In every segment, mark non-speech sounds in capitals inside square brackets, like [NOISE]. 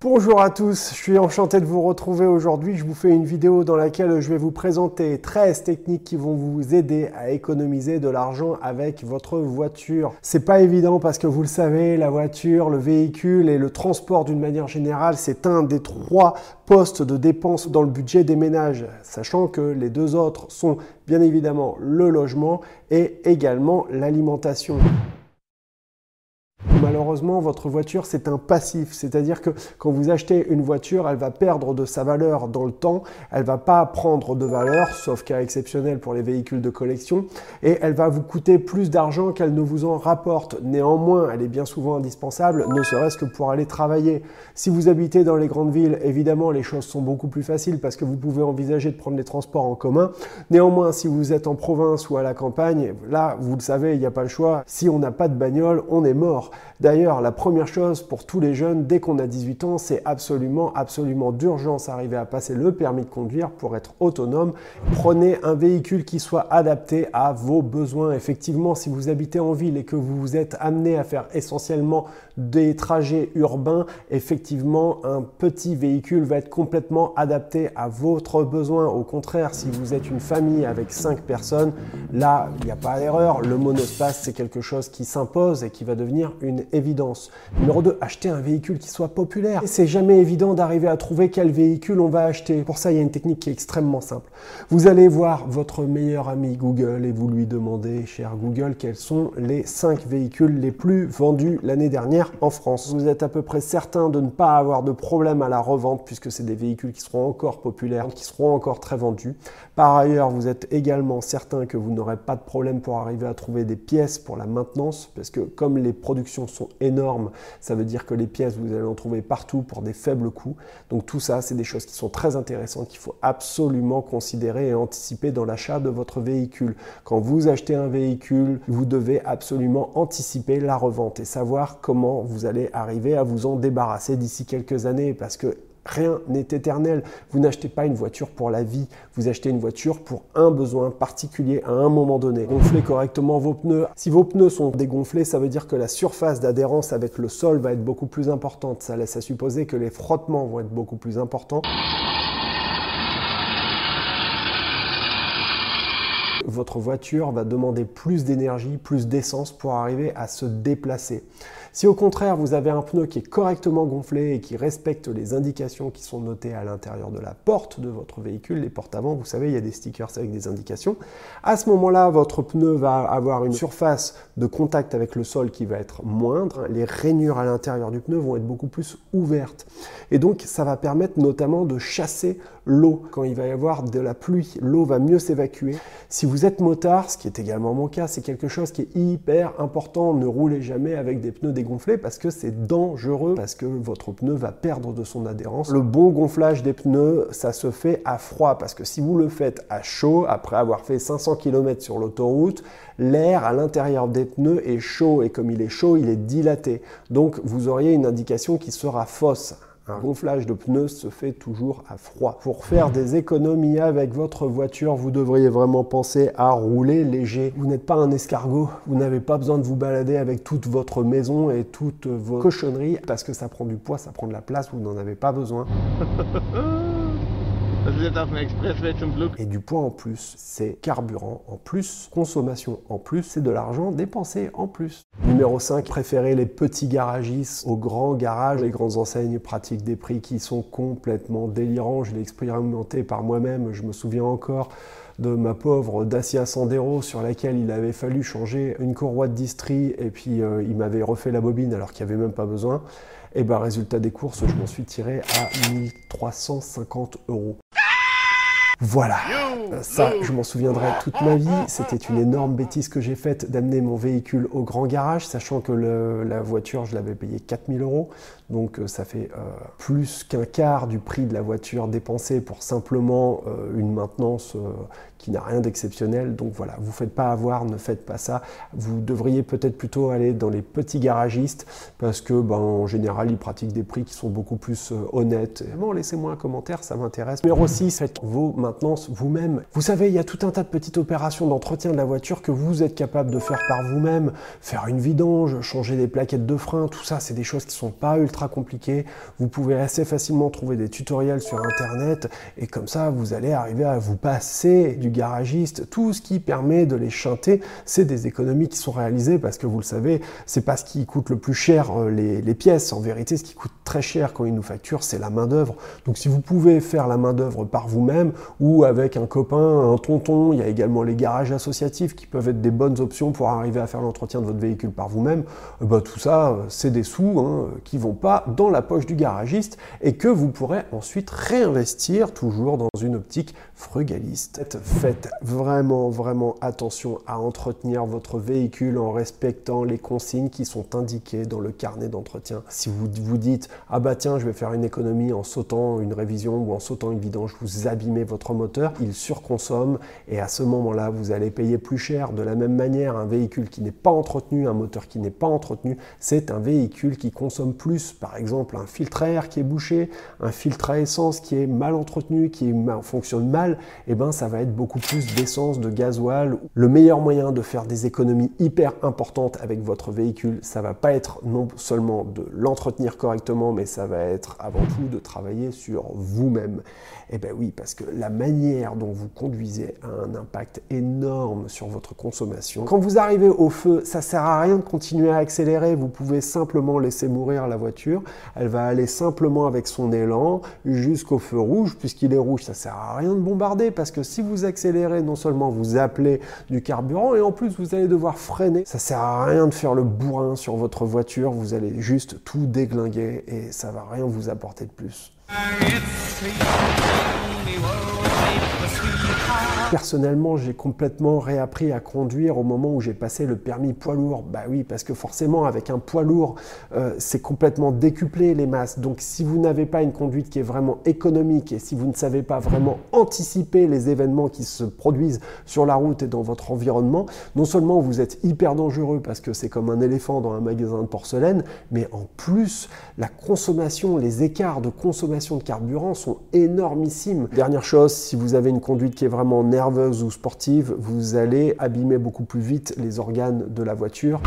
Bonjour à tous, je suis enchanté de vous retrouver aujourd'hui. Je vous fais une vidéo dans laquelle je vais vous présenter 13 techniques qui vont vous aider à économiser de l'argent avec votre voiture. C'est pas évident parce que vous le savez, la voiture, le véhicule et le transport d'une manière générale, c'est un des trois postes de dépenses dans le budget des ménages, sachant que les deux autres sont bien évidemment le logement et également l'alimentation. Malheureusement, votre voiture, c'est un passif. C'est-à-dire que quand vous achetez une voiture, elle va perdre de sa valeur dans le temps. Elle va pas prendre de valeur, sauf cas exceptionnel pour les véhicules de collection. Et elle va vous coûter plus d'argent qu'elle ne vous en rapporte. Néanmoins, elle est bien souvent indispensable, ne serait-ce que pour aller travailler. Si vous habitez dans les grandes villes, évidemment, les choses sont beaucoup plus faciles parce que vous pouvez envisager de prendre les transports en commun. Néanmoins, si vous êtes en province ou à la campagne, là, vous le savez, il n'y a pas le choix. Si on n'a pas de bagnole, on est mort. D'ailleurs, la première chose pour tous les jeunes, dès qu'on a 18 ans, c'est absolument, absolument d'urgence arriver à passer le permis de conduire pour être autonome. Prenez un véhicule qui soit adapté à vos besoins. Effectivement, si vous habitez en ville et que vous vous êtes amené à faire essentiellement des trajets urbains, effectivement, un petit véhicule va être complètement adapté à votre besoin. Au contraire, si vous êtes une famille avec 5 personnes, là, il n'y a pas d'erreur. Le monospace, c'est quelque chose qui s'impose et qui va devenir une évidence. Numéro 2, acheter un véhicule qui soit populaire. C'est jamais évident d'arriver à trouver quel véhicule on va acheter. Pour ça, il y a une technique qui est extrêmement simple. Vous allez voir votre meilleur ami Google et vous lui demandez, cher Google, quels sont les 5 véhicules les plus vendus l'année dernière en France. Vous êtes à peu près certain de ne pas avoir de problème à la revente puisque c'est des véhicules qui seront encore populaires, qui seront encore très vendus. Par ailleurs, vous êtes également certain que vous n'aurez pas de problème pour arriver à trouver des pièces pour la maintenance parce que comme les productions sont énormes. Ça veut dire que les pièces, vous allez en trouver partout pour des faibles coûts. Donc tout ça, c'est des choses qui sont très intéressantes qu'il faut absolument considérer et anticiper dans l'achat de votre véhicule. Quand vous achetez un véhicule, vous devez absolument anticiper la revente et savoir comment vous allez arriver à vous en débarrasser d'ici quelques années parce que Rien n'est éternel. Vous n'achetez pas une voiture pour la vie, vous achetez une voiture pour un besoin particulier à un moment donné. Gonflez correctement vos pneus. Si vos pneus sont dégonflés, ça veut dire que la surface d'adhérence avec le sol va être beaucoup plus importante. Ça laisse à supposer que les frottements vont être beaucoup plus importants. votre voiture va demander plus d'énergie, plus d'essence pour arriver à se déplacer. Si au contraire vous avez un pneu qui est correctement gonflé et qui respecte les indications qui sont notées à l'intérieur de la porte de votre véhicule, les portes avant, vous savez, il y a des stickers avec des indications, à ce moment-là, votre pneu va avoir une surface de contact avec le sol qui va être moindre, les rainures à l'intérieur du pneu vont être beaucoup plus ouvertes. Et donc ça va permettre notamment de chasser l'eau. Quand il va y avoir de la pluie, l'eau va mieux s'évacuer. Si vous êtes motard, ce qui est également mon cas, c'est quelque chose qui est hyper important. Ne roulez jamais avec des pneus dégonflés parce que c'est dangereux, parce que votre pneu va perdre de son adhérence. Le bon gonflage des pneus, ça se fait à froid parce que si vous le faites à chaud, après avoir fait 500 km sur l'autoroute, l'air à l'intérieur des pneus est chaud et comme il est chaud, il est dilaté. Donc vous auriez une indication qui sera fausse. Un gonflage de pneus se fait toujours à froid. Pour faire des économies avec votre voiture, vous devriez vraiment penser à rouler léger. Vous n'êtes pas un escargot, vous n'avez pas besoin de vous balader avec toute votre maison et toutes vos cochonneries parce que ça prend du poids, ça prend de la place, vous n'en avez pas besoin. [LAUGHS] Et du poids en plus, c'est carburant en plus, consommation en plus, c'est de l'argent dépensé en plus. Numéro 5, préférez les petits garagistes aux grands garages. Les grandes enseignes pratiquent des prix qui sont complètement délirants. Je l'ai expérimenté par moi-même, je me souviens encore de ma pauvre Dacia Sandero sur laquelle il avait fallu changer une courroie de distri et puis euh, il m'avait refait la bobine alors qu'il n'y avait même pas besoin. Et ben résultat des courses, je m'en suis tiré à 1350 euros. Voilà, ça je m'en souviendrai toute ma vie. C'était une énorme bêtise que j'ai faite d'amener mon véhicule au grand garage, sachant que la voiture je l'avais payée 4000 euros. Donc euh, ça fait euh, plus qu'un quart du prix de la voiture dépensée pour simplement euh, une maintenance qui n'a rien d'exceptionnel. Donc voilà, vous ne faites pas avoir, ne faites pas ça. Vous devriez peut-être plutôt aller dans les petits garagistes parce que ben, en général ils pratiquent des prix qui sont beaucoup plus honnêtes. Bon, laissez-moi un commentaire, ça m'intéresse. Mais aussi faites vos maintenance vous-même. Vous savez, il y a tout un tas de petites opérations d'entretien de la voiture que vous êtes capable de faire par vous-même. Faire une vidange, changer des plaquettes de frein, tout ça, c'est des choses qui sont pas ultra compliquées. Vous pouvez assez facilement trouver des tutoriels sur Internet et comme ça, vous allez arriver à vous passer du garagiste. Tout ce qui permet de les chanter, c'est des économies qui sont réalisées parce que vous le savez, c'est pas ce qui coûte le plus cher euh, les, les pièces. En vérité, ce qui coûte très cher quand ils nous facturent, c'est la main d'œuvre. Donc si vous pouvez faire la main d'œuvre par vous-même ou avec un copain, un tonton, il y a également les garages associatifs qui peuvent être des bonnes options pour arriver à faire l'entretien de votre véhicule par vous-même. Euh, bah, tout ça, euh, c'est des sous hein, qui vont pas dans la poche du garagiste et que vous pourrez ensuite réinvestir toujours dans une optique frugaliste. Faites vraiment, vraiment attention à entretenir votre véhicule en respectant les consignes qui sont indiquées dans le carnet d'entretien. Si vous vous dites ah bah tiens, je vais faire une économie en sautant une révision ou en sautant une vidange, vous abîmez votre moteur, il surconsomme et à ce moment-là, vous allez payer plus cher. De la même manière, un véhicule qui n'est pas entretenu, un moteur qui n'est pas entretenu, c'est un véhicule qui consomme plus. Par exemple, un filtre à air qui est bouché, un filtre à essence qui est mal entretenu, qui fonctionne mal, et eh ben ça va être beaucoup plus d'essence, de gasoil. Le meilleur moyen de faire des économies hyper importantes avec votre véhicule, ça va pas être non seulement de l'entretenir correctement, mais ça va être avant tout de travailler sur vous-même. Eh bien oui, parce que la manière dont vous conduisez a un impact énorme sur votre consommation. Quand vous arrivez au feu, ça sert à rien de continuer à accélérer. Vous pouvez simplement laisser mourir la voiture. Elle va aller simplement avec son élan jusqu'au feu rouge. Puisqu'il est rouge, ça sert à rien de bombarder parce que si vous accélérez, non seulement vous appelez du carburant et en plus vous allez devoir freiner. Ça sert à rien de faire le bourrin sur votre voiture. Vous allez juste tout déglinguer et ça va rien vous apporter de plus. Personnellement, j'ai complètement réappris à conduire au moment où j'ai passé le permis poids lourd. Bah oui, parce que forcément, avec un poids lourd, euh, c'est complètement décuplé les masses. Donc, si vous n'avez pas une conduite qui est vraiment économique et si vous ne savez pas vraiment anticiper les événements qui se produisent sur la route et dans votre environnement, non seulement vous êtes hyper dangereux parce que c'est comme un éléphant dans un magasin de porcelaine, mais en plus, la consommation, les écarts de consommation de carburant sont énormissimes. Dernière chose, si vous avez une conduite qui est vraiment nerveuse ou sportive, vous allez abîmer beaucoup plus vite les organes de la voiture.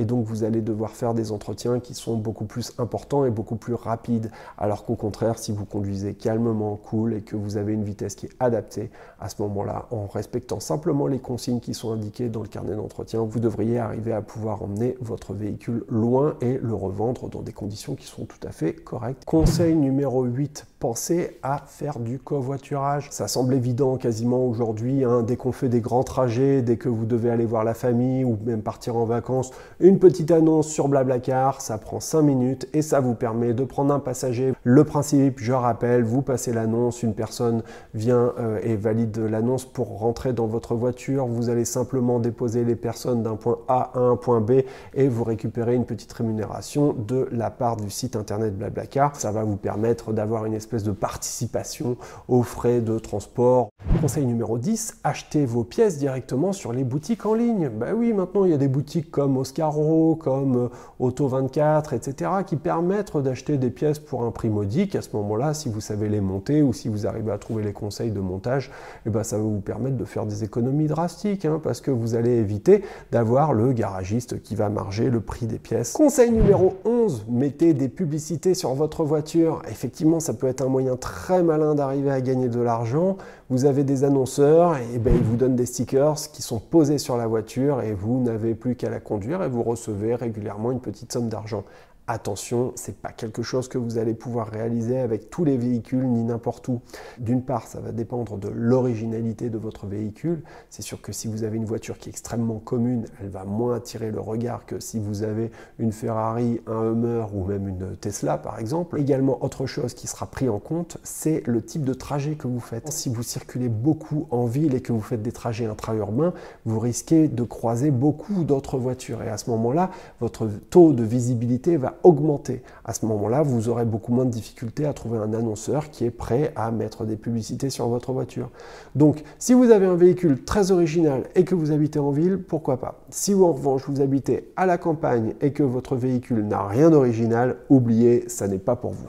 et donc vous allez devoir faire des entretiens qui sont beaucoup plus importants et beaucoup plus rapides. Alors qu'au contraire, si vous conduisez calmement, cool et que vous avez une vitesse qui est adaptée, à ce moment-là, en respectant simplement les consignes qui sont indiquées dans le carnet d'entretien, vous devriez arriver à pouvoir emmener votre véhicule loin et le revendre dans des conditions qui sont tout à fait correctes. Conseil numéro 8 pensez à faire du covoiturage. Ça semble évident quasiment aujourd'hui, hein, dès qu'on fait des grands trajets, dès que vous devez aller voir la famille ou même partir en vacances, une petite annonce sur Blablacar, ça prend 5 minutes et ça vous permet de prendre un passager. Le principe, je rappelle, vous passez l'annonce, une personne vient euh, et valide l'annonce pour rentrer dans votre voiture, vous allez simplement déposer les personnes d'un point A à un point B et vous récupérez une petite rémunération de la part du site internet Blablacar. Ça va vous permettre d'avoir une espèce de participation aux frais de transport. Conseil numéro 10, achetez vos pièces directement sur les boutiques en ligne. Ben oui, maintenant il y a des boutiques comme Oscaro, comme euh, Auto24, etc. qui permettent d'acheter des pièces pour un prix modique. À ce moment-là, si vous savez les monter ou si vous arrivez à trouver les conseils de montage, eh ben, ça va vous permettre de faire des économies drastiques hein, parce que vous allez éviter d'avoir le garagiste qui va marger le prix des pièces. Conseil numéro 11, mettez des publicités sur votre voiture. Effectivement, ça peut être un moyen très malin d'arriver à gagner de l'argent. Vous avez des annonceurs et ben, ils vous donnent des stickers qui sont posés sur la voiture et vous n'avez plus qu'à la conduire et vous recevez régulièrement une petite somme d'argent. Attention, c'est pas quelque chose que vous allez pouvoir réaliser avec tous les véhicules ni n'importe où. D'une part, ça va dépendre de l'originalité de votre véhicule. C'est sûr que si vous avez une voiture qui est extrêmement commune, elle va moins attirer le regard que si vous avez une Ferrari, un Hummer ou même une Tesla par exemple. Également, autre chose qui sera pris en compte, c'est le type de trajet que vous faites. Si vous circulez beaucoup en ville et que vous faites des trajets intra-urbains, vous risquez de croiser beaucoup d'autres voitures et à ce moment-là, votre taux de visibilité va augmenter. À ce moment-là, vous aurez beaucoup moins de difficultés à trouver un annonceur qui est prêt à mettre des publicités sur votre voiture. Donc, si vous avez un véhicule très original et que vous habitez en ville, pourquoi pas? Si en revanche vous habitez à la campagne et que votre véhicule n'a rien d'original, oubliez, ça n'est pas pour vous.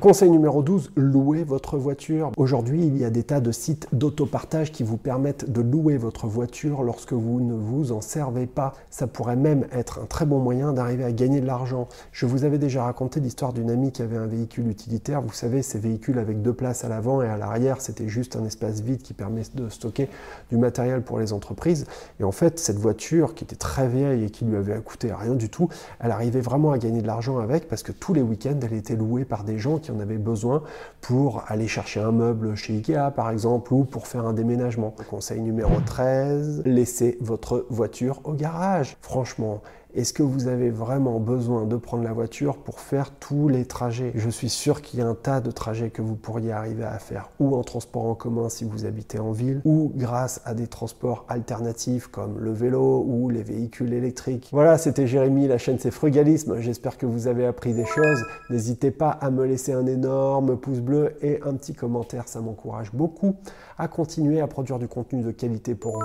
Conseil numéro 12, louez votre voiture. Aujourd'hui, il y a des tas de sites d'autopartage qui vous permettent de louer votre voiture lorsque vous ne vous en servez pas. Ça pourrait même être un très bon moyen d'arriver à gagner de l'argent. Je vous avais déjà raconté l'histoire d'une amie qui avait un véhicule utilitaire. Vous savez, ces véhicules avec deux places à l'avant et à l'arrière, c'était juste un espace vide qui permet de stocker du matériel pour les entreprises. Et en fait, cette voiture qui était très vieille et qui lui avait coûté rien du tout, elle arrivait vraiment à gagner de l'argent avec parce que tous les week-ends, elle était louée par des gens qui en avaient besoin pour aller chercher un meuble chez Ikea par exemple ou pour faire un déménagement. Conseil numéro 13, laissez votre voiture au garage. Franchement, est-ce que vous avez vraiment besoin de prendre la voiture pour faire tous les trajets? Je suis sûr qu'il y a un tas de trajets que vous pourriez arriver à faire ou en transport en commun si vous habitez en ville ou grâce à des transports alternatifs comme le vélo ou les véhicules électriques. Voilà, c'était Jérémy, la chaîne c'est Frugalisme. J'espère que vous avez appris des choses. N'hésitez pas à me laisser un énorme pouce bleu et un petit commentaire, ça m'encourage beaucoup à continuer à produire du contenu de qualité pour vous.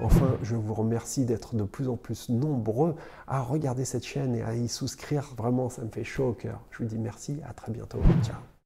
Enfin, je vous remercie d'être de plus en plus nombreux à regarder cette chaîne et à y souscrire. Vraiment, ça me fait chaud au cœur. Je vous dis merci, à très bientôt. Ciao.